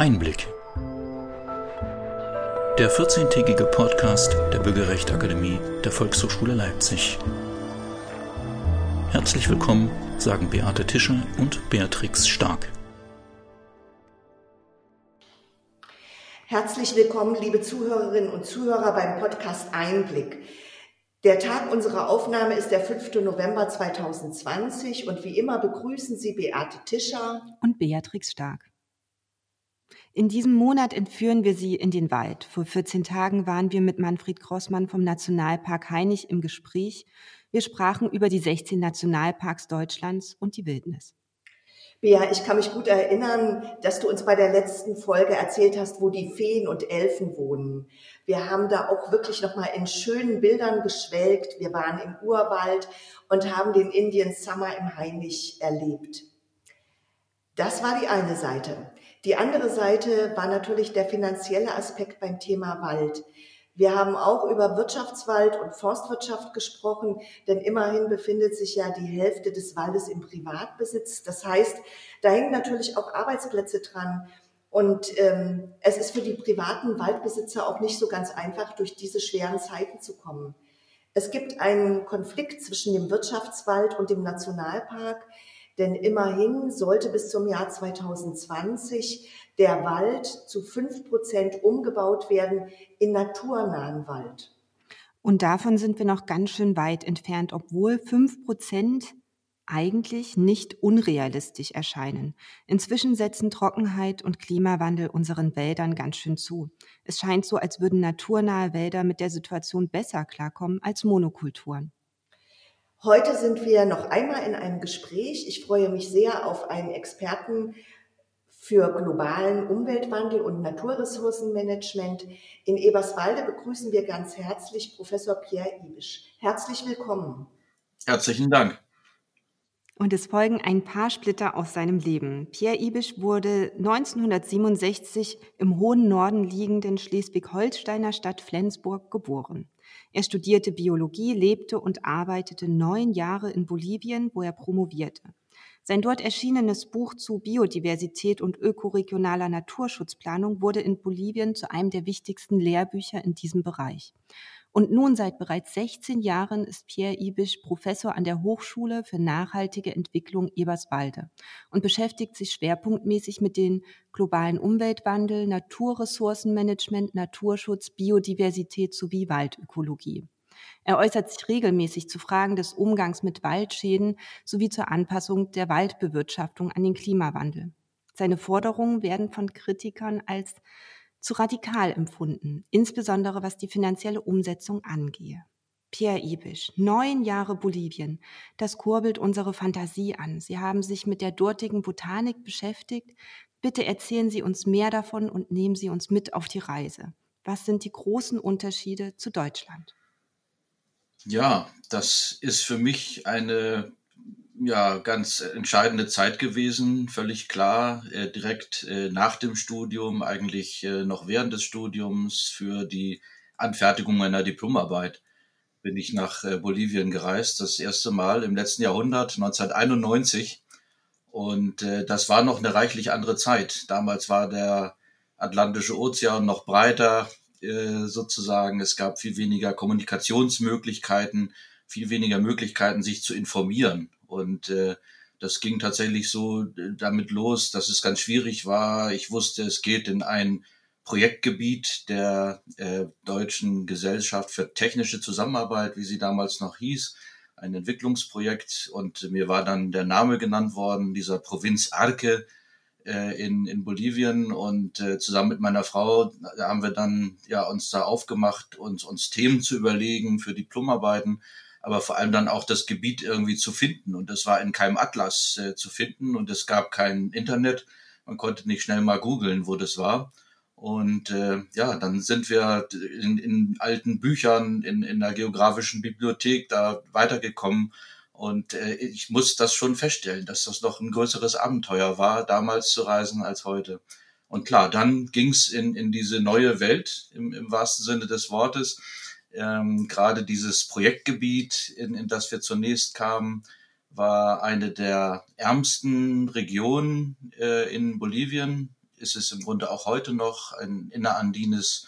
Einblick. Der 14-tägige Podcast der Bürgerrechtsakademie der Volkshochschule Leipzig. Herzlich willkommen, sagen Beate Tischer und Beatrix Stark. Herzlich willkommen, liebe Zuhörerinnen und Zuhörer beim Podcast Einblick. Der Tag unserer Aufnahme ist der 5. November 2020 und wie immer begrüßen Sie Beate Tischer und Beatrix Stark. In diesem Monat entführen wir Sie in den Wald. Vor 14 Tagen waren wir mit Manfred Grossmann vom Nationalpark Hainich im Gespräch. Wir sprachen über die 16 Nationalparks Deutschlands und die Wildnis. Bea, ich kann mich gut erinnern, dass du uns bei der letzten Folge erzählt hast, wo die Feen und Elfen wohnen. Wir haben da auch wirklich nochmal in schönen Bildern geschwelgt. Wir waren im Urwald und haben den Indian Summer im Hainich erlebt. Das war die eine Seite. Die andere Seite war natürlich der finanzielle Aspekt beim Thema Wald. Wir haben auch über Wirtschaftswald und Forstwirtschaft gesprochen, denn immerhin befindet sich ja die Hälfte des Waldes im Privatbesitz. Das heißt, da hängen natürlich auch Arbeitsplätze dran. Und ähm, es ist für die privaten Waldbesitzer auch nicht so ganz einfach, durch diese schweren Zeiten zu kommen. Es gibt einen Konflikt zwischen dem Wirtschaftswald und dem Nationalpark, denn immerhin sollte bis zum Jahr 2020 der Wald zu fünf Prozent umgebaut werden in naturnahen Wald. Und davon sind wir noch ganz schön weit entfernt, obwohl fünf Prozent eigentlich nicht unrealistisch erscheinen. Inzwischen setzen Trockenheit und Klimawandel unseren Wäldern ganz schön zu. Es scheint so, als würden naturnahe Wälder mit der Situation besser klarkommen als Monokulturen. Heute sind wir noch einmal in einem Gespräch. Ich freue mich sehr auf einen Experten für globalen Umweltwandel und Naturressourcenmanagement. In Eberswalde begrüßen wir ganz herzlich Professor Pierre Ibisch. Herzlich willkommen. Herzlichen Dank. Und es folgen ein paar Splitter aus seinem Leben. Pierre Ibisch wurde 1967 im hohen Norden liegenden Schleswig-Holsteiner Stadt Flensburg geboren. Er studierte Biologie, lebte und arbeitete neun Jahre in Bolivien, wo er promovierte. Sein dort erschienenes Buch zu Biodiversität und ökoregionaler Naturschutzplanung wurde in Bolivien zu einem der wichtigsten Lehrbücher in diesem Bereich. Und nun seit bereits 16 Jahren ist Pierre Ibisch Professor an der Hochschule für nachhaltige Entwicklung Eberswalde und beschäftigt sich schwerpunktmäßig mit den globalen Umweltwandel, Naturressourcenmanagement, Naturschutz, Biodiversität sowie Waldökologie. Er äußert sich regelmäßig zu Fragen des Umgangs mit Waldschäden sowie zur Anpassung der Waldbewirtschaftung an den Klimawandel. Seine Forderungen werden von Kritikern als zu radikal empfunden, insbesondere was die finanzielle Umsetzung angehe. Pierre Ibisch, neun Jahre Bolivien. Das kurbelt unsere Fantasie an. Sie haben sich mit der dortigen Botanik beschäftigt. Bitte erzählen Sie uns mehr davon und nehmen Sie uns mit auf die Reise. Was sind die großen Unterschiede zu Deutschland? Ja, das ist für mich eine ja, ganz entscheidende Zeit gewesen, völlig klar, äh, direkt äh, nach dem Studium, eigentlich äh, noch während des Studiums für die Anfertigung meiner Diplomarbeit bin ich nach äh, Bolivien gereist, das erste Mal im letzten Jahrhundert, 1991. Und äh, das war noch eine reichlich andere Zeit. Damals war der Atlantische Ozean noch breiter, äh, sozusagen. Es gab viel weniger Kommunikationsmöglichkeiten, viel weniger Möglichkeiten, sich zu informieren. Und äh, das ging tatsächlich so äh, damit los, dass es ganz schwierig war. Ich wusste, es geht in ein Projektgebiet der äh, Deutschen Gesellschaft für technische Zusammenarbeit, wie sie damals noch hieß, ein Entwicklungsprojekt. Und mir war dann der Name genannt worden, dieser Provinz Arke, äh, in, in Bolivien und äh, zusammen mit meiner Frau haben wir dann ja uns da aufgemacht, uns, uns Themen zu überlegen für Diplomarbeiten, aber vor allem dann auch das Gebiet irgendwie zu finden. Und das war in keinem Atlas äh, zu finden und es gab kein Internet. Man konnte nicht schnell mal googeln, wo das war. Und äh, ja, dann sind wir in, in alten Büchern, in, in der geografischen Bibliothek da weitergekommen und äh, ich muss das schon feststellen, dass das noch ein größeres Abenteuer war, damals zu reisen als heute. Und klar, dann ging's in, in diese neue Welt im, im wahrsten Sinne des Wortes. Ähm, Gerade dieses Projektgebiet, in, in das wir zunächst kamen, war eine der ärmsten Regionen äh, in Bolivien. ist es im Grunde auch heute noch ein innerandines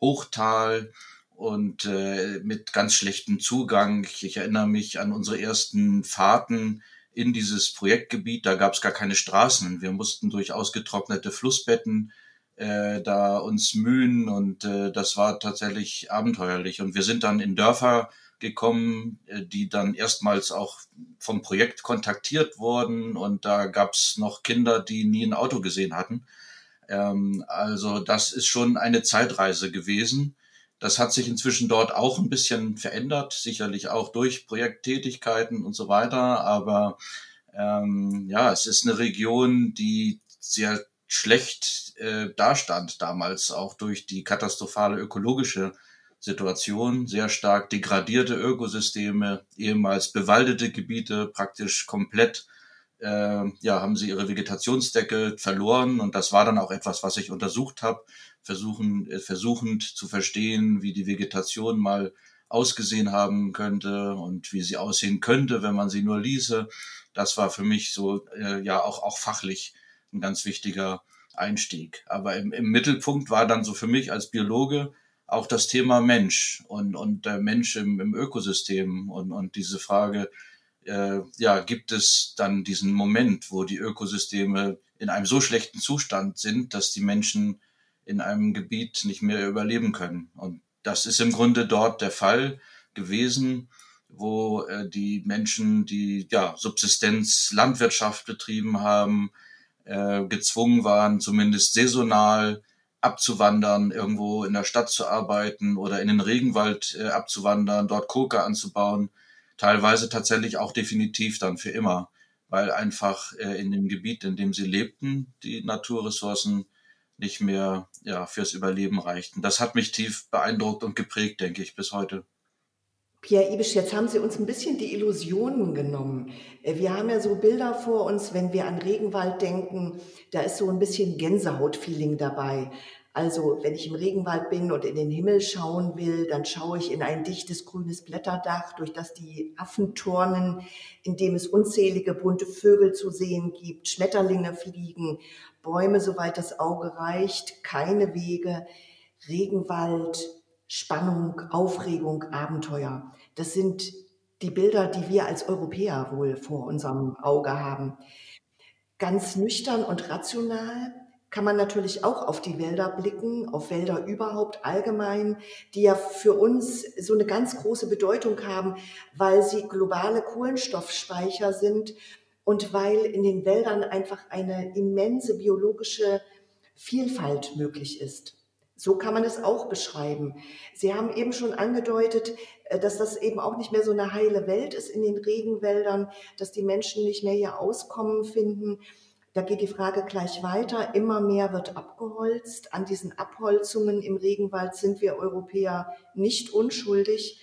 Hochtal und äh, mit ganz schlechtem Zugang. Ich, ich erinnere mich an unsere ersten Fahrten in dieses Projektgebiet. Da gab es gar keine Straßen. Wir mussten durch ausgetrocknete Flussbetten äh, da uns mühen und äh, das war tatsächlich abenteuerlich. Und wir sind dann in Dörfer gekommen, äh, die dann erstmals auch vom Projekt kontaktiert wurden und da gab es noch Kinder, die nie ein Auto gesehen hatten. Ähm, also das ist schon eine Zeitreise gewesen. Das hat sich inzwischen dort auch ein bisschen verändert, sicherlich auch durch Projekttätigkeiten und so weiter. Aber ähm, ja, es ist eine Region, die sehr schlecht äh, dastand damals, auch durch die katastrophale ökologische Situation, sehr stark degradierte Ökosysteme, ehemals bewaldete Gebiete praktisch komplett, äh, ja, haben sie ihre Vegetationsdecke verloren. Und das war dann auch etwas, was ich untersucht habe, versuchen, äh, versuchend zu verstehen, wie die Vegetation mal ausgesehen haben könnte und wie sie aussehen könnte, wenn man sie nur ließe. Das war für mich so äh, ja auch auch fachlich ein ganz wichtiger Einstieg. Aber im, im Mittelpunkt war dann so für mich als Biologe auch das Thema Mensch und, und der Mensch im, im Ökosystem und, und diese Frage, äh, ja, gibt es dann diesen Moment, wo die Ökosysteme in einem so schlechten Zustand sind, dass die Menschen in einem Gebiet nicht mehr überleben können. Und das ist im Grunde dort der Fall gewesen wo äh, die Menschen, die ja Subsistenz Landwirtschaft betrieben haben, äh, gezwungen waren, zumindest saisonal abzuwandern, irgendwo in der Stadt zu arbeiten oder in den Regenwald äh, abzuwandern, dort Koka anzubauen, teilweise tatsächlich auch definitiv dann für immer, weil einfach äh, in dem Gebiet, in dem sie lebten, die Naturressourcen nicht mehr ja, fürs Überleben reichten. Das hat mich tief beeindruckt und geprägt, denke ich, bis heute. Pierre Ibisch, jetzt haben Sie uns ein bisschen die Illusionen genommen. Äh, wir haben ja so Bilder vor uns, wenn wir an Regenwald denken, da ist so ein bisschen Gänsehautfeeling dabei. Also wenn ich im Regenwald bin und in den Himmel schauen will, dann schaue ich in ein dichtes grünes Blätterdach, durch das die Affen turnen, in dem es unzählige bunte Vögel zu sehen gibt, Schmetterlinge fliegen, Bäume, soweit das Auge reicht, keine Wege, Regenwald, Spannung, Aufregung, Abenteuer. Das sind die Bilder, die wir als Europäer wohl vor unserem Auge haben. Ganz nüchtern und rational kann man natürlich auch auf die Wälder blicken, auf Wälder überhaupt allgemein, die ja für uns so eine ganz große Bedeutung haben, weil sie globale Kohlenstoffspeicher sind und weil in den Wäldern einfach eine immense biologische Vielfalt möglich ist. So kann man es auch beschreiben. Sie haben eben schon angedeutet, äh, dass das eben auch nicht mehr so eine heile Welt ist in den Regenwäldern, dass die Menschen nicht mehr hier Auskommen finden. Da geht die Frage gleich weiter. Immer mehr wird abgeholzt. An diesen Abholzungen im Regenwald sind wir Europäer nicht unschuldig.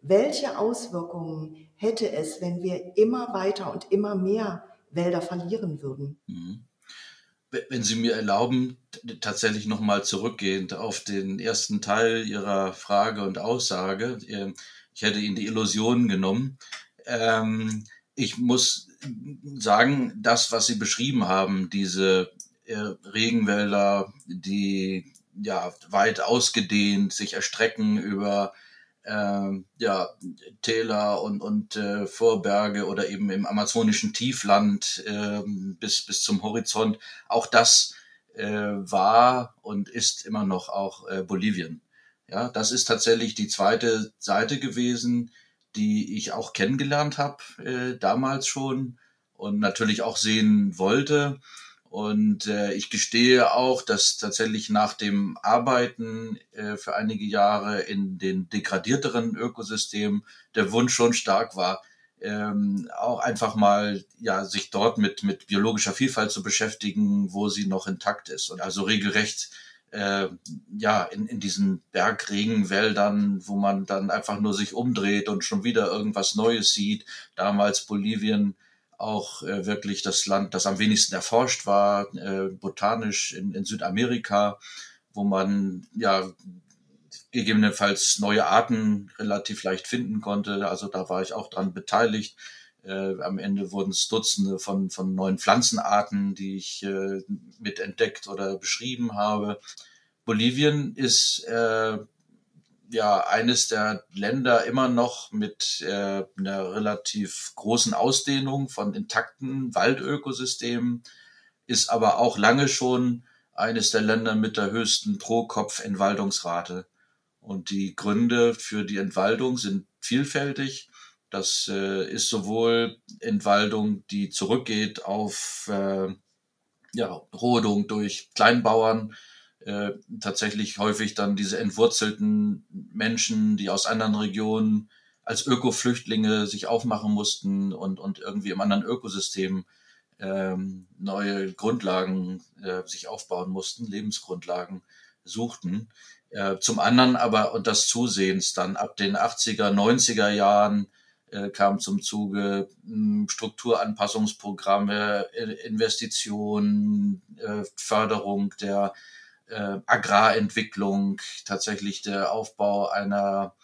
Welche Auswirkungen hätte es, wenn wir immer weiter und immer mehr Wälder verlieren würden? Mhm wenn Sie mir erlauben, tatsächlich nochmal zurückgehend auf den ersten Teil Ihrer Frage und Aussage. Ähm, ich hätte Ihnen die Illusionen genommen. Ähm, ich muss sagen, das, was Sie beschrieben haben, diese äh, Regenwälder, die ja weit ausgedehnt sich erstrecken über äh, ja, Täler und, und äh, Vorberge oder eben im amazonischen Tiefland äh, bis, bis zum Horizont. Auch das äh, war und ist immer noch auch äh, Bolivien. Ja, das ist tatsächlich die zweite Seite gewesen, die ich auch kennengelernt habe, äh, damals schon und natürlich auch sehen wollte. Und äh, ich gestehe auch, dass tatsächlich nach dem Arbeiten äh, für einige Jahre in den degradierteren Ökosystemen der Wunsch schon stark war, ähm, auch einfach mal ja sich dort mit mit biologischer Vielfalt zu beschäftigen, wo sie noch intakt ist und also regelrecht äh, ja in, in diesen Bergregenwäldern, wo man dann einfach nur sich umdreht und schon wieder irgendwas Neues sieht. Damals Bolivien auch äh, wirklich das Land, das am wenigsten erforscht war, äh, botanisch in, in Südamerika, wo man ja gegebenenfalls neue Arten relativ leicht finden konnte. Also da war ich auch dran beteiligt. Äh, am Ende wurden es Dutzende von, von neuen Pflanzenarten, die ich äh, mit entdeckt oder beschrieben habe. Bolivien ist äh, ja eines der Länder immer noch mit äh, einer relativ großen Ausdehnung von intakten Waldökosystemen, ist aber auch lange schon eines der Länder mit der höchsten Pro-Kopf-Entwaldungsrate. Und die Gründe für die Entwaldung sind vielfältig. Das äh, ist sowohl Entwaldung, die zurückgeht auf äh, ja, Rodung durch Kleinbauern, äh, tatsächlich häufig dann diese entwurzelten Menschen, die aus anderen Regionen als Ökoflüchtlinge sich aufmachen mussten und, und irgendwie im anderen Ökosystem ähm, neue Grundlagen äh, sich aufbauen mussten, Lebensgrundlagen suchten. Äh, zum anderen aber, und das zusehends dann ab den 80er, 90er Jahren äh, kam zum Zuge hm, Strukturanpassungsprogramme, Investitionen, äh, Förderung der äh, Agrarentwicklung, tatsächlich der Aufbau einer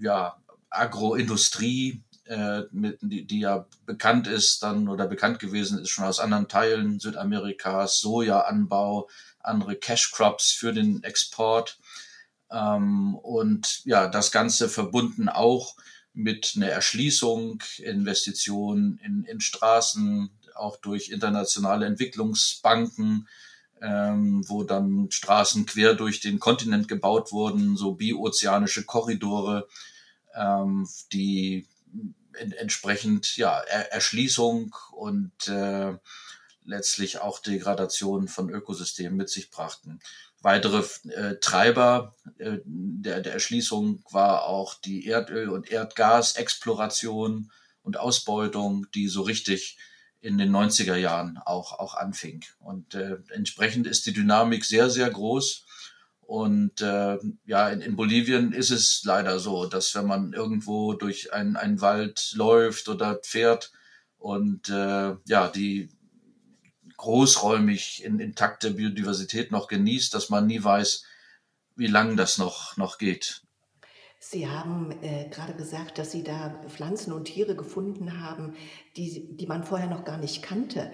ja, Agroindustrie, äh, mit, die, die ja bekannt ist dann oder bekannt gewesen ist schon aus anderen Teilen Südamerikas, Sojaanbau, andere Cash Crops für den Export. Ähm, und ja, das Ganze verbunden auch mit einer Erschließung, Investitionen in, in Straßen, auch durch internationale Entwicklungsbanken, ähm, wo dann Straßen quer durch den Kontinent gebaut wurden, so biozeanische Korridore, ähm, die en entsprechend ja er Erschließung und äh, letztlich auch Degradation von Ökosystemen mit sich brachten. Weitere äh, Treiber äh, der, der Erschließung war auch die Erdöl- und Erdgasexploration und Ausbeutung, die so richtig in den 90er Jahren auch, auch anfing. Und äh, entsprechend ist die Dynamik sehr, sehr groß. Und äh, ja, in, in Bolivien ist es leider so, dass wenn man irgendwo durch einen, einen Wald läuft oder fährt und äh, ja, die großräumig in intakte Biodiversität noch genießt, dass man nie weiß, wie lang das noch, noch geht. Sie haben äh, gerade gesagt, dass Sie da Pflanzen und Tiere gefunden haben, die, die man vorher noch gar nicht kannte.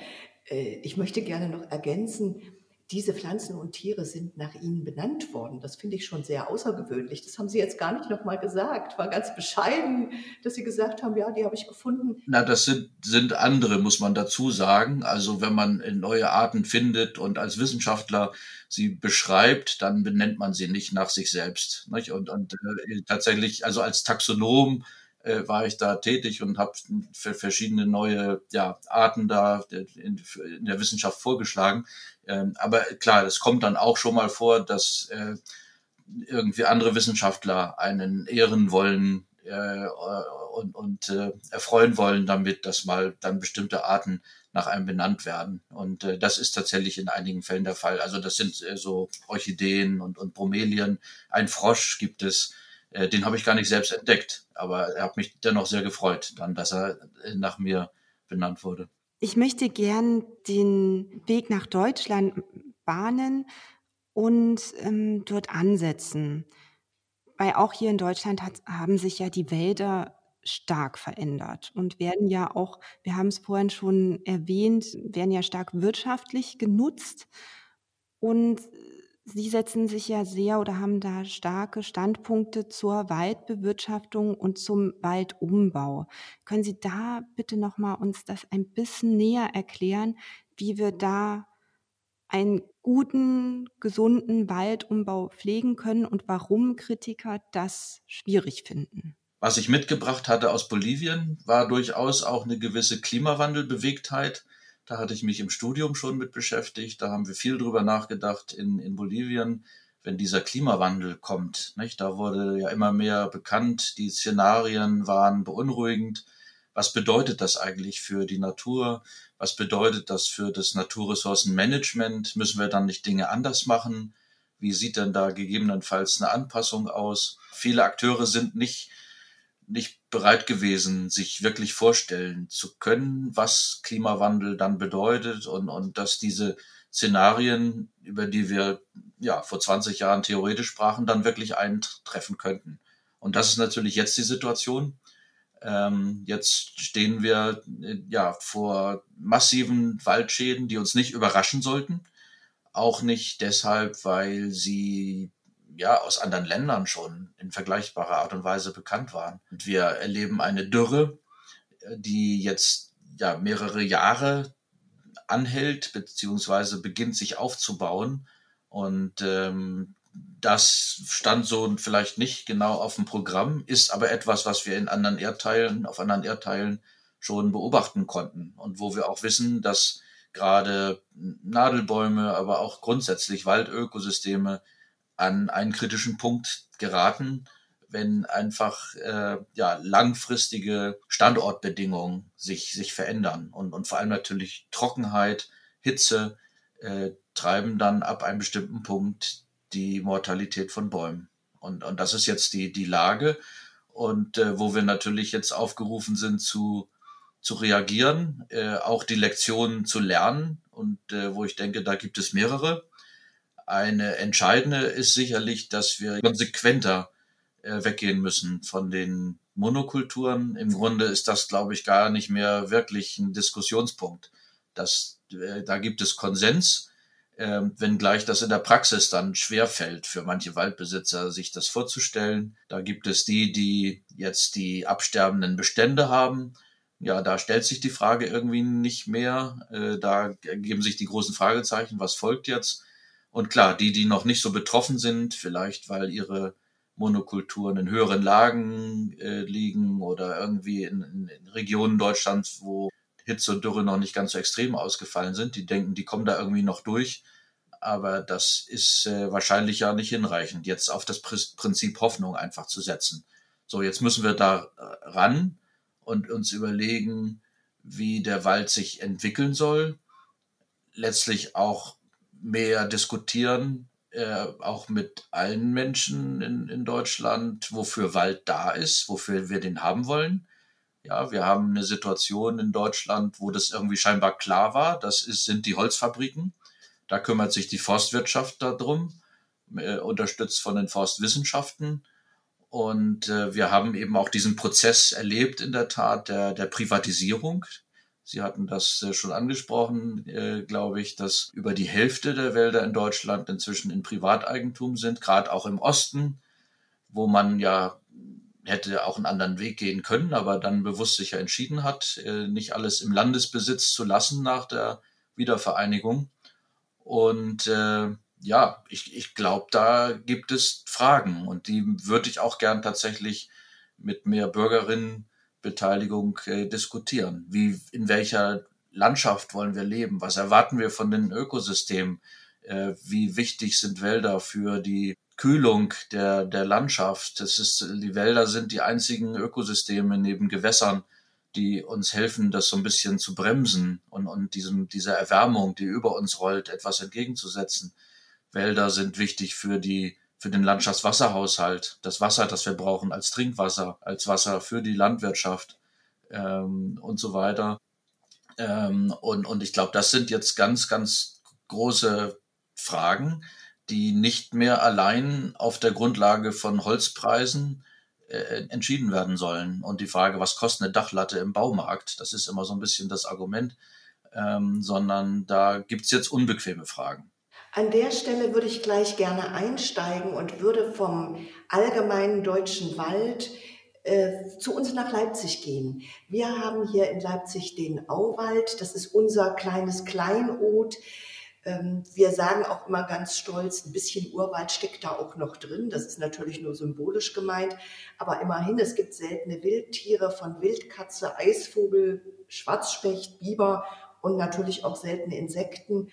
Äh, ich möchte gerne noch ergänzen, diese Pflanzen und Tiere sind nach Ihnen benannt worden. Das finde ich schon sehr außergewöhnlich. Das haben Sie jetzt gar nicht nochmal gesagt. War ganz bescheiden, dass Sie gesagt haben, ja, die habe ich gefunden. Na, das sind, sind andere, muss man dazu sagen. Also wenn man neue Arten findet und als Wissenschaftler sie beschreibt, dann benennt man sie nicht nach sich selbst. Nicht? Und, und äh, tatsächlich, also als Taxonom äh, war ich da tätig und habe verschiedene neue ja, Arten da in, in der Wissenschaft vorgeschlagen. Ähm, aber klar, es kommt dann auch schon mal vor, dass äh, irgendwie andere Wissenschaftler einen ehren wollen äh, und, und äh, erfreuen wollen damit, dass mal dann bestimmte Arten nach einem benannt werden. Und äh, das ist tatsächlich in einigen Fällen der Fall. Also das sind äh, so Orchideen und, und Bromelien. Ein Frosch gibt es, äh, den habe ich gar nicht selbst entdeckt, aber er hat mich dennoch sehr gefreut, dann, dass er äh, nach mir benannt wurde. Ich möchte gern den Weg nach Deutschland bahnen und ähm, dort ansetzen. Weil auch hier in Deutschland hat, haben sich ja die Wälder stark verändert und werden ja auch, wir haben es vorhin schon erwähnt, werden ja stark wirtschaftlich genutzt. Und Sie setzen sich ja sehr oder haben da starke Standpunkte zur Waldbewirtschaftung und zum Waldumbau. Können Sie da bitte noch mal uns das ein bisschen näher erklären, wie wir da einen guten, gesunden Waldumbau pflegen können und warum Kritiker das schwierig finden? Was ich mitgebracht hatte aus Bolivien, war durchaus auch eine gewisse Klimawandelbewegtheit da hatte ich mich im Studium schon mit beschäftigt. Da haben wir viel drüber nachgedacht in, in Bolivien, wenn dieser Klimawandel kommt. Nicht? Da wurde ja immer mehr bekannt, die Szenarien waren beunruhigend. Was bedeutet das eigentlich für die Natur? Was bedeutet das für das Naturressourcenmanagement? Müssen wir dann nicht Dinge anders machen? Wie sieht denn da gegebenenfalls eine Anpassung aus? Viele Akteure sind nicht nicht bereit gewesen, sich wirklich vorstellen zu können, was Klimawandel dann bedeutet und, und dass diese Szenarien, über die wir ja vor 20 Jahren theoretisch sprachen, dann wirklich eintreffen könnten. Und das ist natürlich jetzt die Situation. Ähm, jetzt stehen wir äh, ja vor massiven Waldschäden, die uns nicht überraschen sollten. Auch nicht deshalb, weil sie ja aus anderen Ländern schon in vergleichbarer Art und Weise bekannt waren. Und wir erleben eine Dürre, äh, die jetzt ja mehrere Jahre anhält beziehungsweise beginnt sich aufzubauen und ähm, das stand so vielleicht nicht genau auf dem Programm, ist aber etwas, was wir in anderen Erdteilen, auf anderen Erdteilen schon beobachten konnten und wo wir auch wissen, dass gerade Nadelbäume, aber auch grundsätzlich Waldökosysteme an einen kritischen Punkt geraten, wenn einfach äh, ja langfristige Standortbedingungen sich sich verändern und und vor allem natürlich Trockenheit, Hitze äh, treiben dann ab einem bestimmten Punkt die Mortalität von Bäumen. Und, und das ist jetzt die, die Lage und äh, wo wir natürlich jetzt aufgerufen sind zu, zu reagieren, äh, auch die Lektionen zu lernen und äh, wo ich denke, da gibt es mehrere. Eine entscheidende ist sicherlich, dass wir konsequenter äh, weggehen müssen von den Monokulturen. Im Grunde ist das, glaube ich, gar nicht mehr wirklich ein Diskussionspunkt. Das, äh, da gibt es Konsens ähm, wenngleich das in der Praxis dann schwer fällt für manche Waldbesitzer, sich das vorzustellen. Da gibt es die, die jetzt die absterbenden Bestände haben. Ja, da stellt sich die Frage irgendwie nicht mehr. Äh, da geben sich die großen Fragezeichen, was folgt jetzt? Und klar, die, die noch nicht so betroffen sind, vielleicht weil ihre Monokulturen in höheren Lagen äh, liegen oder irgendwie in, in, Regionen Deutschlands, wo Hitze und Dürre noch nicht ganz so extrem ausgefallen sind. Die denken, die kommen da irgendwie noch durch. Aber das ist äh, wahrscheinlich ja nicht hinreichend, jetzt auf das Prinzip Hoffnung einfach zu setzen. So, jetzt müssen wir da äh, ran und uns überlegen, wie der Wald sich entwickeln soll. Letztlich auch mehr diskutieren, äh, auch mit allen Menschen in, in Deutschland, wofür Wald da ist, wofür wir den haben wollen. Ja, wir haben eine Situation in Deutschland, wo das irgendwie scheinbar klar war. Das ist, sind die Holzfabriken. Da kümmert sich die Forstwirtschaft darum, äh, unterstützt von den Forstwissenschaften. Und äh, wir haben eben auch diesen Prozess erlebt, in der Tat, der, der Privatisierung. Sie hatten das äh, schon angesprochen, äh, glaube ich, dass über die Hälfte der Wälder in Deutschland inzwischen in Privateigentum sind, gerade auch im Osten, wo man ja hätte auch einen anderen Weg gehen können, aber dann bewusst sich ja entschieden hat, äh, nicht alles im Landesbesitz zu lassen nach der Wiedervereinigung. Und äh, ja, ich, ich glaube, da gibt es Fragen und die würde ich auch gern tatsächlich mit mehr Bürgerinnenbeteiligung äh, diskutieren. Wie, in welcher Landschaft wollen wir leben? Was erwarten wir von den Ökosystemen? Äh, wie wichtig sind Wälder für die Kühlung der, der Landschaft. Das ist, die Wälder sind die einzigen Ökosysteme neben Gewässern, die uns helfen, das so ein bisschen zu bremsen und, und diesem, dieser Erwärmung, die über uns rollt, etwas entgegenzusetzen. Wälder sind wichtig für die, für den Landschaftswasserhaushalt. Das Wasser, das wir brauchen als Trinkwasser, als Wasser für die Landwirtschaft ähm, und so weiter. Ähm, und, und ich glaube, das sind jetzt ganz, ganz große Fragen, die nicht mehr allein auf der Grundlage von Holzpreisen äh, entschieden werden sollen. Und die Frage, was kostet eine Dachlatte im Baumarkt, das ist immer so ein bisschen das Argument, ähm, sondern da gibt es jetzt unbequeme Fragen. An der Stelle würde ich gleich gerne einsteigen und würde vom allgemeinen deutschen Wald äh, zu uns nach Leipzig gehen. Wir haben hier in Leipzig den Auwald, das ist unser kleines Kleinod ähm, wir sagen auch immer ganz stolz, ein bisschen Urwald steckt da auch noch drin. Das ist natürlich nur symbolisch gemeint. Aber immerhin, es gibt seltene Wildtiere von Wildkatze, Eisvogel, Schwarzspecht, Biber und natürlich auch seltene Insekten.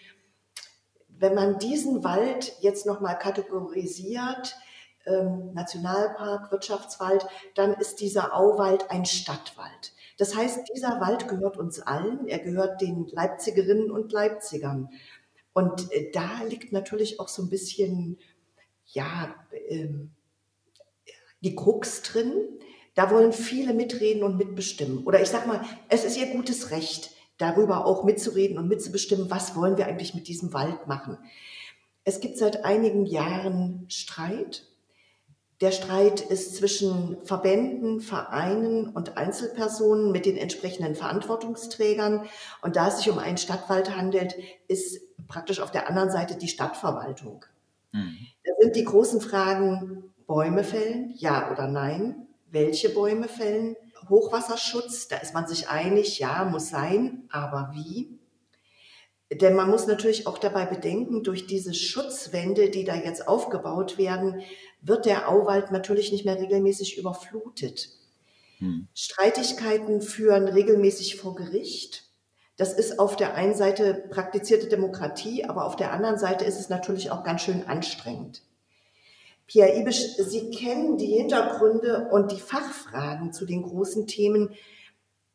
Wenn man diesen Wald jetzt nochmal kategorisiert, ähm, Nationalpark, Wirtschaftswald, dann ist dieser Auwald ein Stadtwald. Das heißt, dieser Wald gehört uns allen, er gehört den Leipzigerinnen und Leipzigern. Und äh, da liegt natürlich auch so ein bisschen, ja, ähm, die Krux drin. Da wollen viele mitreden und mitbestimmen. Oder ich sag mal, es ist ihr gutes Recht, darüber auch mitzureden und mitzubestimmen, was wollen wir eigentlich mit diesem Wald machen. Es gibt seit einigen Jahren Streit. Der Streit ist zwischen Verbänden, Vereinen und Einzelpersonen mit den entsprechenden Verantwortungsträgern. Und da es sich um einen Stadtwald handelt, ist praktisch auf der anderen Seite die Stadtverwaltung. Mhm. Da sind die großen Fragen Bäume fällen, ja oder nein? Welche Bäume fällen? Hochwasserschutz, da ist man sich einig, ja, muss sein, aber wie? Denn man muss natürlich auch dabei bedenken, durch diese Schutzwände, die da jetzt aufgebaut werden, wird der Auwald natürlich nicht mehr regelmäßig überflutet. Hm. Streitigkeiten führen regelmäßig vor Gericht. Das ist auf der einen Seite praktizierte Demokratie, aber auf der anderen Seite ist es natürlich auch ganz schön anstrengend. Pierre Ibisch, Sie kennen die Hintergründe und die Fachfragen zu den großen Themen.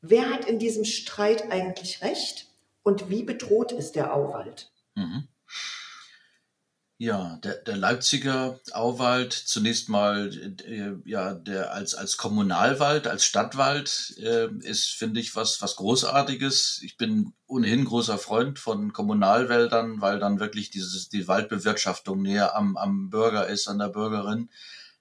Wer hat in diesem Streit eigentlich recht und wie bedroht ist der Auwald? Mhm. Ja, der, der Leipziger Auwald zunächst mal äh, ja der als als Kommunalwald, als Stadtwald äh, ist finde ich was was großartiges. Ich bin ohnehin großer Freund von Kommunalwäldern, weil dann wirklich dieses die Waldbewirtschaftung näher am am Bürger ist, an der Bürgerin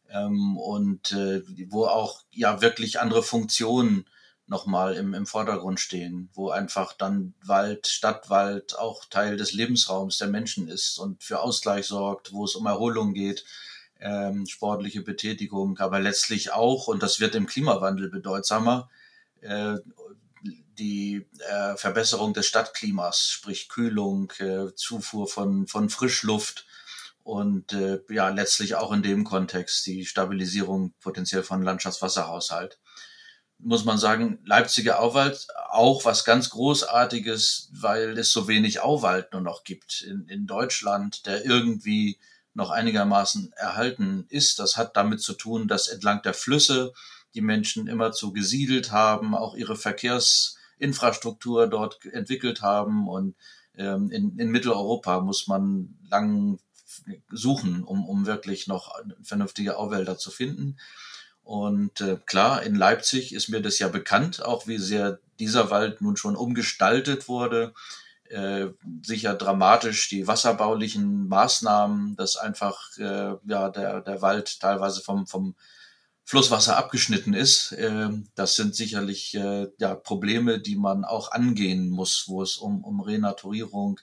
ähm, und äh, wo auch ja wirklich andere Funktionen nochmal im, im Vordergrund stehen, wo einfach dann Wald, Stadtwald auch Teil des Lebensraums der Menschen ist und für Ausgleich sorgt, wo es um Erholung geht, ähm, sportliche Betätigung, aber letztlich auch, und das wird im Klimawandel bedeutsamer, äh, die äh, Verbesserung des Stadtklimas, sprich Kühlung, äh, Zufuhr von, von Frischluft und äh, ja letztlich auch in dem Kontext die Stabilisierung potenziell von Landschaftswasserhaushalt muss man sagen, Leipziger Auwald auch was ganz Großartiges, weil es so wenig Auwald nur noch gibt in, in Deutschland, der irgendwie noch einigermaßen erhalten ist. Das hat damit zu tun, dass entlang der Flüsse die Menschen immer zu gesiedelt haben, auch ihre Verkehrsinfrastruktur dort entwickelt haben. Und ähm, in, in Mitteleuropa muss man lang suchen, um, um wirklich noch vernünftige Auwälder zu finden. Und äh, klar, in Leipzig ist mir das ja bekannt, auch wie sehr dieser Wald nun schon umgestaltet wurde. Äh, sicher dramatisch die wasserbaulichen Maßnahmen, dass einfach äh, ja der, der Wald teilweise vom, vom Flusswasser abgeschnitten ist. Äh, das sind sicherlich äh, ja, Probleme, die man auch angehen muss, wo es um, um Renaturierung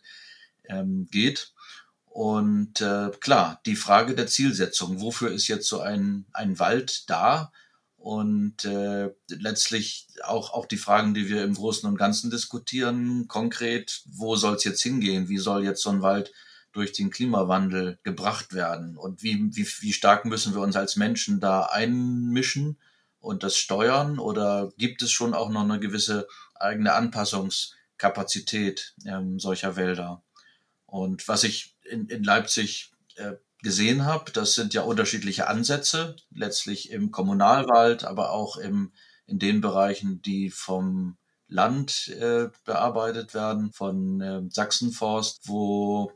ähm, geht. Und äh, klar, die Frage der Zielsetzung, wofür ist jetzt so ein, ein Wald da? Und äh, letztlich auch, auch die Fragen, die wir im Großen und Ganzen diskutieren, konkret, wo soll es jetzt hingehen? Wie soll jetzt so ein Wald durch den Klimawandel gebracht werden? Und wie, wie, wie stark müssen wir uns als Menschen da einmischen und das steuern? Oder gibt es schon auch noch eine gewisse eigene Anpassungskapazität ähm, solcher Wälder? Und was ich in, in Leipzig äh, gesehen habe, das sind ja unterschiedliche Ansätze, letztlich im Kommunalwald, aber auch im, in den Bereichen, die vom Land äh, bearbeitet werden, von äh, Sachsenforst, wo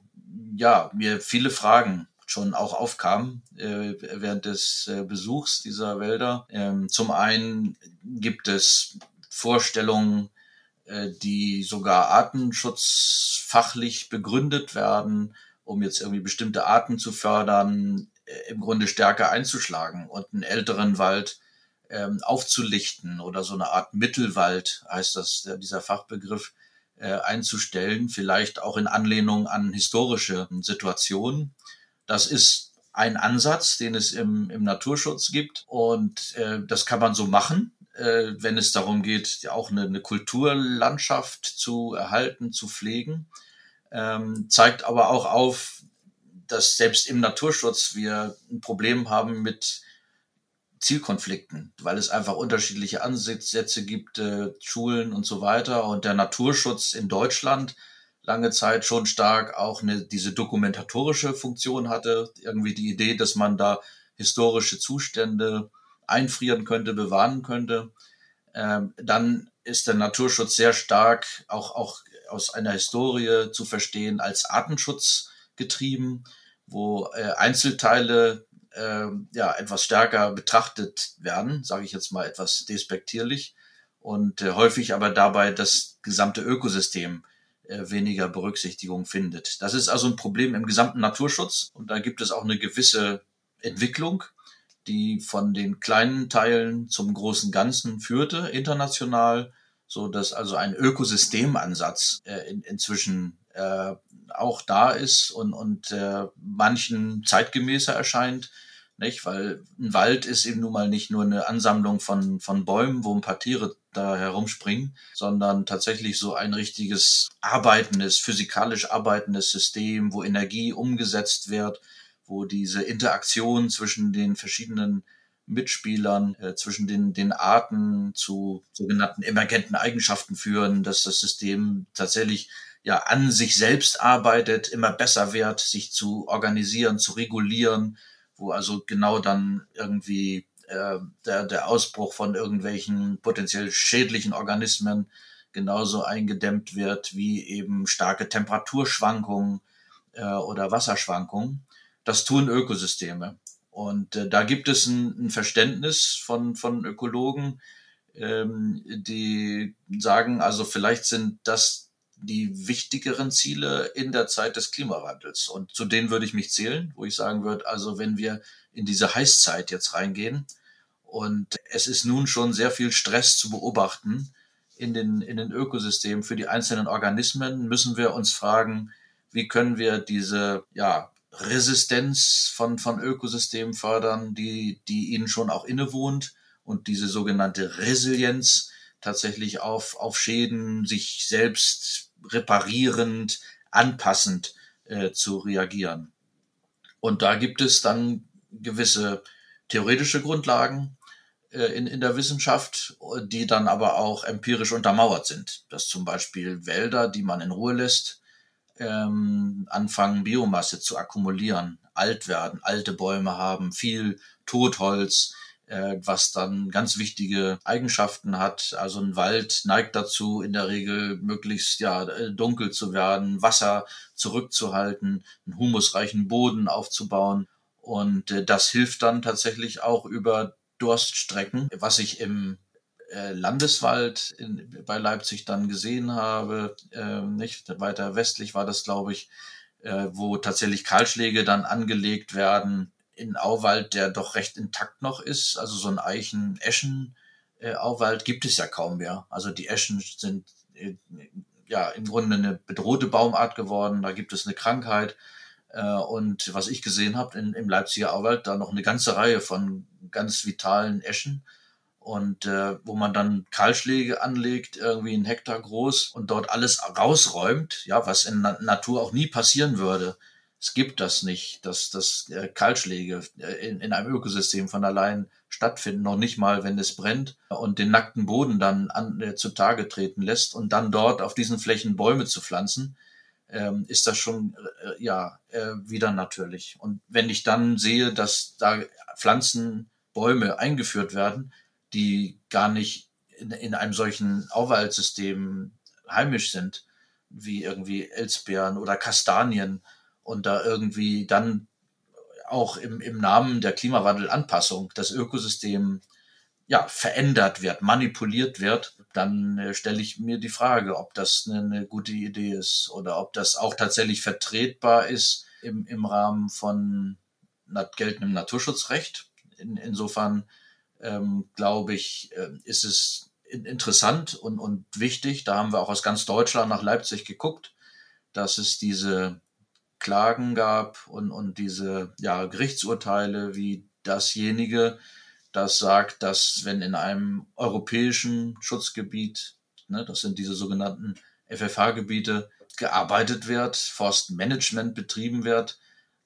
ja mir viele Fragen schon auch aufkamen äh, während des äh, Besuchs dieser Wälder. Ähm, zum einen gibt es Vorstellungen, äh, die sogar artenschutzfachlich begründet werden, um jetzt irgendwie bestimmte Arten zu fördern, äh, im Grunde stärker einzuschlagen und einen älteren Wald ähm, aufzulichten oder so eine Art Mittelwald, heißt das, dieser Fachbegriff, äh, einzustellen, vielleicht auch in Anlehnung an historische Situationen. Das ist ein Ansatz, den es im, im Naturschutz gibt und äh, das kann man so machen, äh, wenn es darum geht, auch eine, eine Kulturlandschaft zu erhalten, zu pflegen ähm, zeigt aber auch auf, dass selbst im Naturschutz wir ein Problem haben mit Zielkonflikten, weil es einfach unterschiedliche Ansätze gibt, äh, Schulen und so weiter. Und der Naturschutz in Deutschland lange Zeit schon stark auch eine, diese dokumentatorische Funktion hatte. Irgendwie die Idee, dass man da historische Zustände einfrieren könnte, bewahren könnte. Ähm, dann ist der Naturschutz sehr stark auch, auch aus einer Historie zu verstehen als Artenschutz getrieben, wo äh, Einzelteile äh, ja etwas stärker betrachtet werden, sage ich jetzt mal etwas despektierlich, und äh, häufig aber dabei das gesamte Ökosystem äh, weniger Berücksichtigung findet. Das ist also ein Problem im gesamten Naturschutz und da gibt es auch eine gewisse Entwicklung, die von den kleinen Teilen zum großen Ganzen führte, international, so dass also ein Ökosystemansatz äh, in, inzwischen äh, auch da ist und, und äh, manchen zeitgemäßer erscheint, nicht? Weil ein Wald ist eben nun mal nicht nur eine Ansammlung von, von Bäumen, wo ein paar Tiere da herumspringen, sondern tatsächlich so ein richtiges arbeitendes, physikalisch arbeitendes System, wo Energie umgesetzt wird, wo diese Interaktion zwischen den verschiedenen Mitspielern, äh, zwischen den, den Arten zu sogenannten emergenten Eigenschaften führen, dass das System tatsächlich ja an sich selbst arbeitet, immer besser wird, sich zu organisieren, zu regulieren, wo also genau dann irgendwie äh, der, der Ausbruch von irgendwelchen potenziell schädlichen Organismen genauso eingedämmt wird wie eben starke Temperaturschwankungen äh, oder Wasserschwankungen. Das tun Ökosysteme. Und äh, da gibt es ein, ein Verständnis von, von Ökologen, ähm, die sagen, also vielleicht sind das die wichtigeren Ziele in der Zeit des Klimawandels. Und zu denen würde ich mich zählen, wo ich sagen würde, also wenn wir in diese Heißzeit jetzt reingehen und es ist nun schon sehr viel Stress zu beobachten in den, in den Ökosystemen für die einzelnen Organismen, müssen wir uns fragen, wie können wir diese, ja, Resistenz von, von Ökosystemen fördern, die, die ihnen schon auch innewohnt und diese sogenannte Resilienz tatsächlich auf, auf Schäden sich selbst reparierend, anpassend äh, zu reagieren. Und da gibt es dann gewisse theoretische Grundlagen äh, in, in der Wissenschaft, die dann aber auch empirisch untermauert sind. Dass zum Beispiel Wälder, die man in Ruhe lässt, ähm, anfangen, Biomasse zu akkumulieren, alt werden, alte Bäume haben, viel Totholz, äh, was dann ganz wichtige Eigenschaften hat. Also ein Wald neigt dazu, in der Regel möglichst ja äh, dunkel zu werden, Wasser zurückzuhalten, einen humusreichen Boden aufzubauen. Und äh, das hilft dann tatsächlich auch über Durststrecken, was ich im äh, Landeswald in, bei Leipzig dann gesehen habe, äh, nicht weiter westlich war das, glaube ich, äh, wo tatsächlich Kahlschläge dann angelegt werden in Auwald, der doch recht intakt noch ist. Also so ein Eichen-Eschen-Auwald äh, gibt es ja kaum mehr. Also die Eschen sind äh, ja im Grunde eine bedrohte Baumart geworden. Da gibt es eine Krankheit. Und was ich gesehen habe im Leipziger Auwald, da noch eine ganze Reihe von ganz vitalen Eschen und äh, wo man dann Kahlschläge anlegt, irgendwie einen Hektar groß und dort alles rausräumt, ja, was in der Natur auch nie passieren würde. Es gibt das nicht, dass, dass äh, Kahlschläge äh, in, in einem Ökosystem von allein stattfinden, noch nicht mal, wenn es brennt und den nackten Boden dann an, äh, zutage treten lässt und dann dort auf diesen Flächen Bäume zu pflanzen, ähm, ist das schon äh, ja äh, wieder natürlich. Und wenn ich dann sehe, dass da Pflanzen, Bäume eingeführt werden, die gar nicht in, in einem solchen Auwaldsystem heimisch sind, wie irgendwie Elsbeeren oder Kastanien und da irgendwie dann auch im, im Namen der Klimawandelanpassung das Ökosystem ja, verändert wird, manipuliert wird, dann äh, stelle ich mir die Frage, ob das eine, eine, gute Idee ist oder ob das auch tatsächlich vertretbar ist im, im Rahmen von geltendem Naturschutzrecht. In, insofern ähm, glaube ich, äh, ist es interessant und, und wichtig. Da haben wir auch aus ganz Deutschland nach Leipzig geguckt, dass es diese Klagen gab und, und diese ja, Gerichtsurteile wie dasjenige, das sagt, dass wenn in einem europäischen Schutzgebiet, ne, das sind diese sogenannten FFH-Gebiete, gearbeitet wird, Forstmanagement betrieben wird,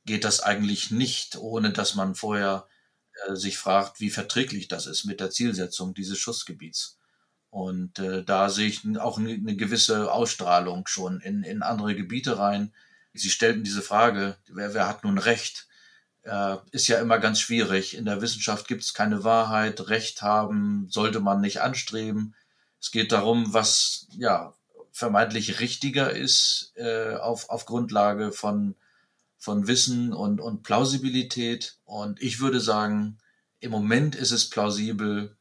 geht das eigentlich nicht, ohne dass man vorher äh, sich fragt, wie verträglich das ist mit der Zielsetzung dieses Schussgebiets. Und äh, da sehe ich auch eine, gewisse Ausstrahlung schon in, in andere Gebiete rein. Sie stellten diese Frage, wer, wer hat nun Recht? Äh, ist ja immer ganz schwierig. In der Wissenschaft gibt es keine Wahrheit. Recht haben sollte man nicht anstreben. Es geht darum, was ja vermeintlich richtiger ist äh, auf, auf Grundlage von von Wissen und, und Plausibilität. Und ich würde sagen, im Moment ist es plausibel,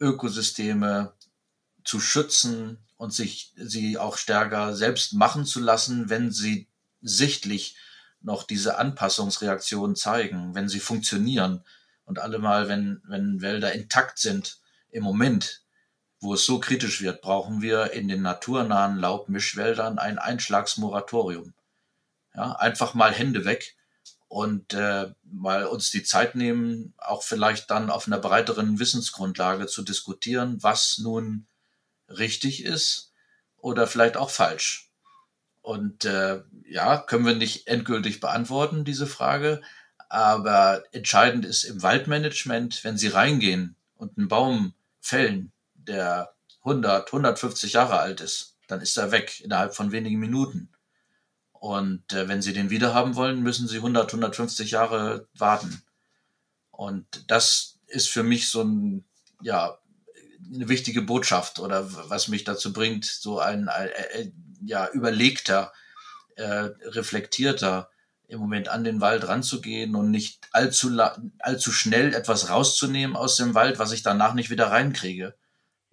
Ökosysteme zu schützen und sich sie auch stärker selbst machen zu lassen, wenn sie sichtlich noch diese Anpassungsreaktionen zeigen, wenn sie funktionieren. Und allemal, wenn, wenn Wälder intakt sind, im Moment, wo es so kritisch wird, brauchen wir in den naturnahen Laubmischwäldern ein Einschlagsmoratorium. Ja, einfach mal Hände weg und äh, mal uns die Zeit nehmen, auch vielleicht dann auf einer breiteren Wissensgrundlage zu diskutieren, was nun richtig ist oder vielleicht auch falsch. Und äh, ja, können wir nicht endgültig beantworten, diese Frage. Aber entscheidend ist im Waldmanagement, wenn Sie reingehen und einen Baum fällen, der 100, 150 Jahre alt ist, dann ist er weg innerhalb von wenigen Minuten. Und äh, wenn Sie den wiederhaben wollen, müssen Sie 100, 150 Jahre warten. Und das ist für mich so ein, ja, eine wichtige Botschaft oder was mich dazu bringt, so ein, ein, ein ja, überlegter, äh, reflektierter im Moment an den Wald ranzugehen und nicht allzu, allzu schnell etwas rauszunehmen aus dem Wald, was ich danach nicht wieder reinkriege.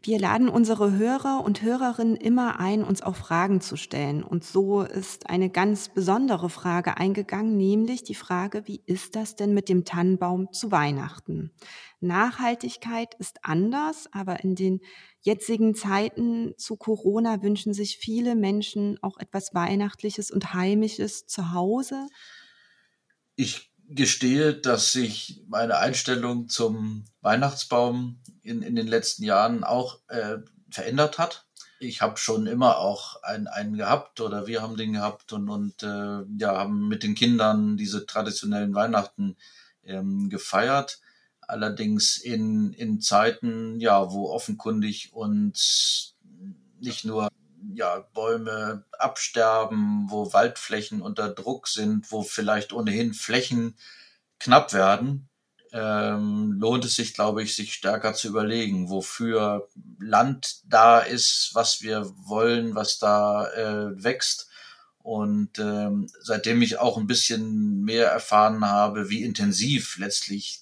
Wir laden unsere Hörer und Hörerinnen immer ein, uns auch Fragen zu stellen. Und so ist eine ganz besondere Frage eingegangen, nämlich die Frage, wie ist das denn mit dem Tannenbaum zu Weihnachten? Nachhaltigkeit ist anders, aber in den jetzigen Zeiten zu Corona wünschen sich viele Menschen auch etwas Weihnachtliches und Heimisches zu Hause. Ich gestehe, dass sich meine Einstellung zum Weihnachtsbaum in, in den letzten Jahren auch äh, verändert hat. Ich habe schon immer auch einen, einen gehabt oder wir haben den gehabt und, und äh, ja, haben mit den Kindern diese traditionellen Weihnachten ähm, gefeiert. Allerdings in, in Zeiten, ja, wo offenkundig uns nicht nur ja, Bäume absterben, wo Waldflächen unter Druck sind, wo vielleicht ohnehin Flächen knapp werden, ähm, lohnt es sich, glaube ich, sich stärker zu überlegen, wofür Land da ist, was wir wollen, was da äh, wächst. Und ähm, seitdem ich auch ein bisschen mehr erfahren habe, wie intensiv letztlich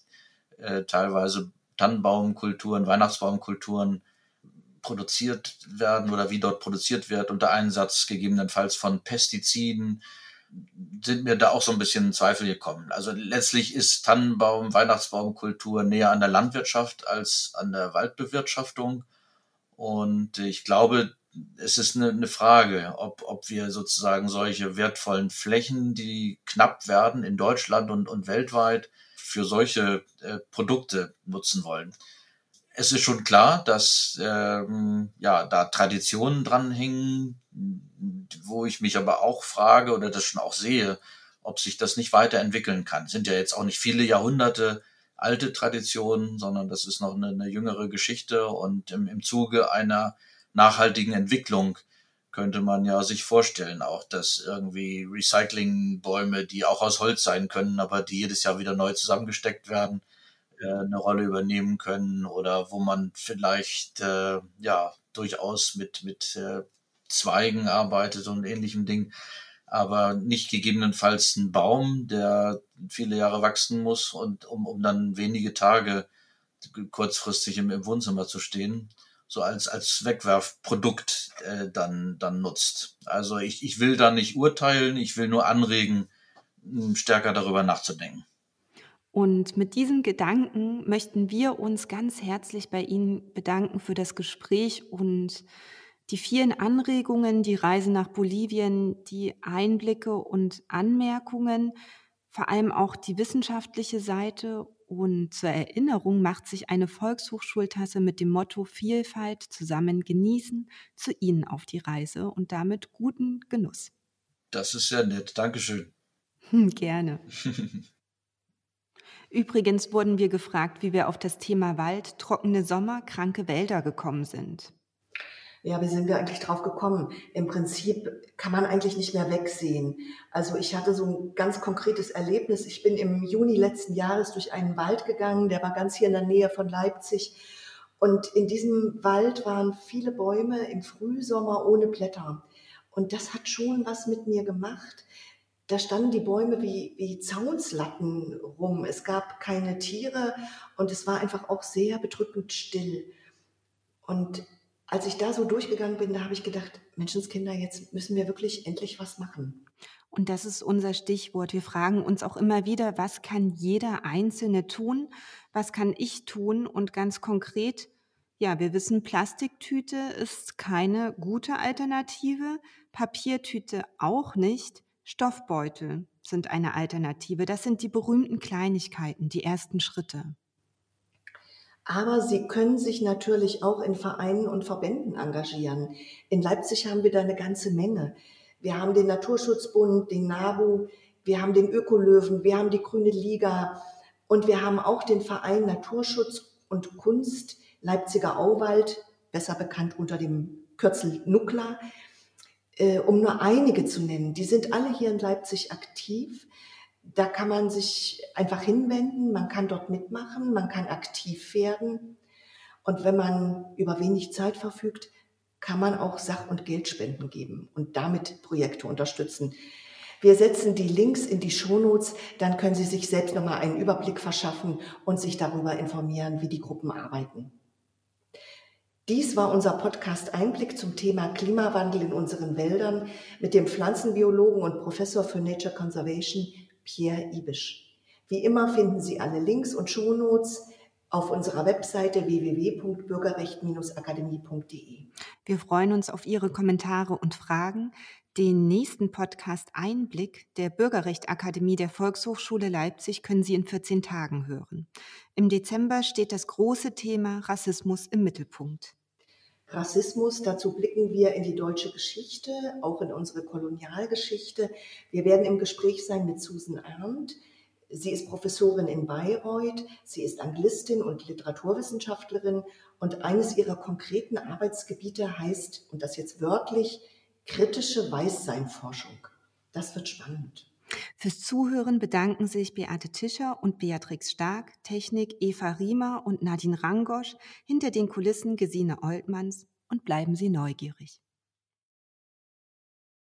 äh, teilweise Tannenbaumkulturen, Weihnachtsbaumkulturen produziert werden oder wie dort produziert wird, unter Einsatz gegebenenfalls von Pestiziden, sind mir da auch so ein bisschen Zweifel gekommen. Also letztlich ist Tannenbaum, Weihnachtsbaumkultur näher an der Landwirtschaft als an der Waldbewirtschaftung. Und ich glaube, es ist eine, eine Frage, ob, ob wir sozusagen solche wertvollen Flächen, die knapp werden in Deutschland und, und weltweit, für solche äh, Produkte nutzen wollen es ist schon klar, dass ähm, ja da Traditionen dranhängen, wo ich mich aber auch frage oder das schon auch sehe, ob sich das nicht weiterentwickeln kann. Sind ja jetzt auch nicht viele Jahrhunderte alte Traditionen, sondern das ist noch eine, eine jüngere Geschichte und im, im Zuge einer nachhaltigen Entwicklung könnte man ja sich vorstellen, auch dass irgendwie Recyclingbäume, die auch aus Holz sein können, aber die jedes Jahr wieder neu zusammengesteckt werden, äh, eine Rolle übernehmen können oder wo man vielleicht äh, ja durchaus mit mit äh, Zweigen arbeitet und ähnlichem Ding, aber nicht gegebenenfalls ein Baum, der viele Jahre wachsen muss und um, um dann wenige Tage kurzfristig im, im Wohnzimmer zu stehen, so als, als Wegwerfprodukt äh, dann, dann nutzt. Also ich, ich will da nicht urteilen, ich will nur anregen, stärker darüber nachzudenken. Und mit diesen Gedanken möchten wir uns ganz herzlich bei Ihnen bedanken für das Gespräch und die vielen Anregungen, die Reise nach Bolivien, die Einblicke und Anmerkungen, vor allem auch die wissenschaftliche Seite. Und zur Erinnerung macht sich eine Volkshochschultasse mit dem Motto Vielfalt zusammen genießen zu Ihnen auf die Reise und damit guten Genuss. Das ist sehr nett. Dankeschön. Hm, gerne. Übrigens wurden wir gefragt, wie wir auf das Thema Wald, trockene Sommer, kranke Wälder gekommen sind. Ja, wie sind wir eigentlich drauf gekommen? Im Prinzip kann man eigentlich nicht mehr wegsehen. Also ich hatte so ein ganz konkretes Erlebnis. Ich bin im Juni letzten Jahres durch einen Wald gegangen, der war ganz hier in der Nähe von Leipzig. Und in diesem Wald waren viele Bäume im Frühsommer ohne Blätter. Und das hat schon was mit mir gemacht da standen die Bäume wie, wie Zaunslatten rum. Es gab keine Tiere und es war einfach auch sehr bedrückend still. Und als ich da so durchgegangen bin, da habe ich gedacht, Menschenskinder, jetzt müssen wir wirklich endlich was machen. Und das ist unser Stichwort. Wir fragen uns auch immer wieder, was kann jeder Einzelne tun? Was kann ich tun? Und ganz konkret, ja, wir wissen, Plastiktüte ist keine gute Alternative, Papiertüte auch nicht, Stoffbeutel sind eine Alternative. Das sind die berühmten Kleinigkeiten, die ersten Schritte. Aber sie können sich natürlich auch in Vereinen und Verbänden engagieren. In Leipzig haben wir da eine ganze Menge. Wir haben den Naturschutzbund, den NABU, wir haben den Ökolöwen, wir haben die Grüne Liga und wir haben auch den Verein Naturschutz und Kunst Leipziger Auwald, besser bekannt unter dem Kürzel Nukla, äh, um nur einige zu nennen. Die sind alle hier in Leipzig aktiv. Da kann man sich einfach hinwenden, man kann dort mitmachen, man kann aktiv werden. Und wenn man über wenig Zeit verfügt, kann man auch Sach- und Geldspenden geben und damit Projekte unterstützen. Wir setzen die Links in die Shownotes, dann können Sie sich selbst nochmal einen Überblick verschaffen und sich darüber informieren, wie die Gruppen arbeiten. Dies war unser Podcast Einblick zum Thema Klimawandel in unseren Wäldern mit dem Pflanzenbiologen und Professor für Nature Conservation Pierre Ibisch. Wie immer finden Sie alle Links und Shownotes auf unserer Webseite www.bürgerrecht-akademie.de. Wir freuen uns auf Ihre Kommentare und Fragen. Den nächsten Podcast Einblick der Bürgerrechtsakademie der Volkshochschule Leipzig können Sie in 14 Tagen hören. Im Dezember steht das große Thema Rassismus im Mittelpunkt. Rassismus, dazu blicken wir in die deutsche Geschichte, auch in unsere Kolonialgeschichte. Wir werden im Gespräch sein mit Susan Arndt. Sie ist Professorin in Bayreuth, sie ist Anglistin und Literaturwissenschaftlerin und eines ihrer konkreten Arbeitsgebiete heißt, und das jetzt wörtlich, kritische Weißseinforschung. Das wird spannend. Fürs Zuhören bedanken sich Beate Tischer und Beatrix Stark, Technik Eva Riemer und Nadine Rangosch, hinter den Kulissen Gesine Oltmanns und bleiben Sie neugierig.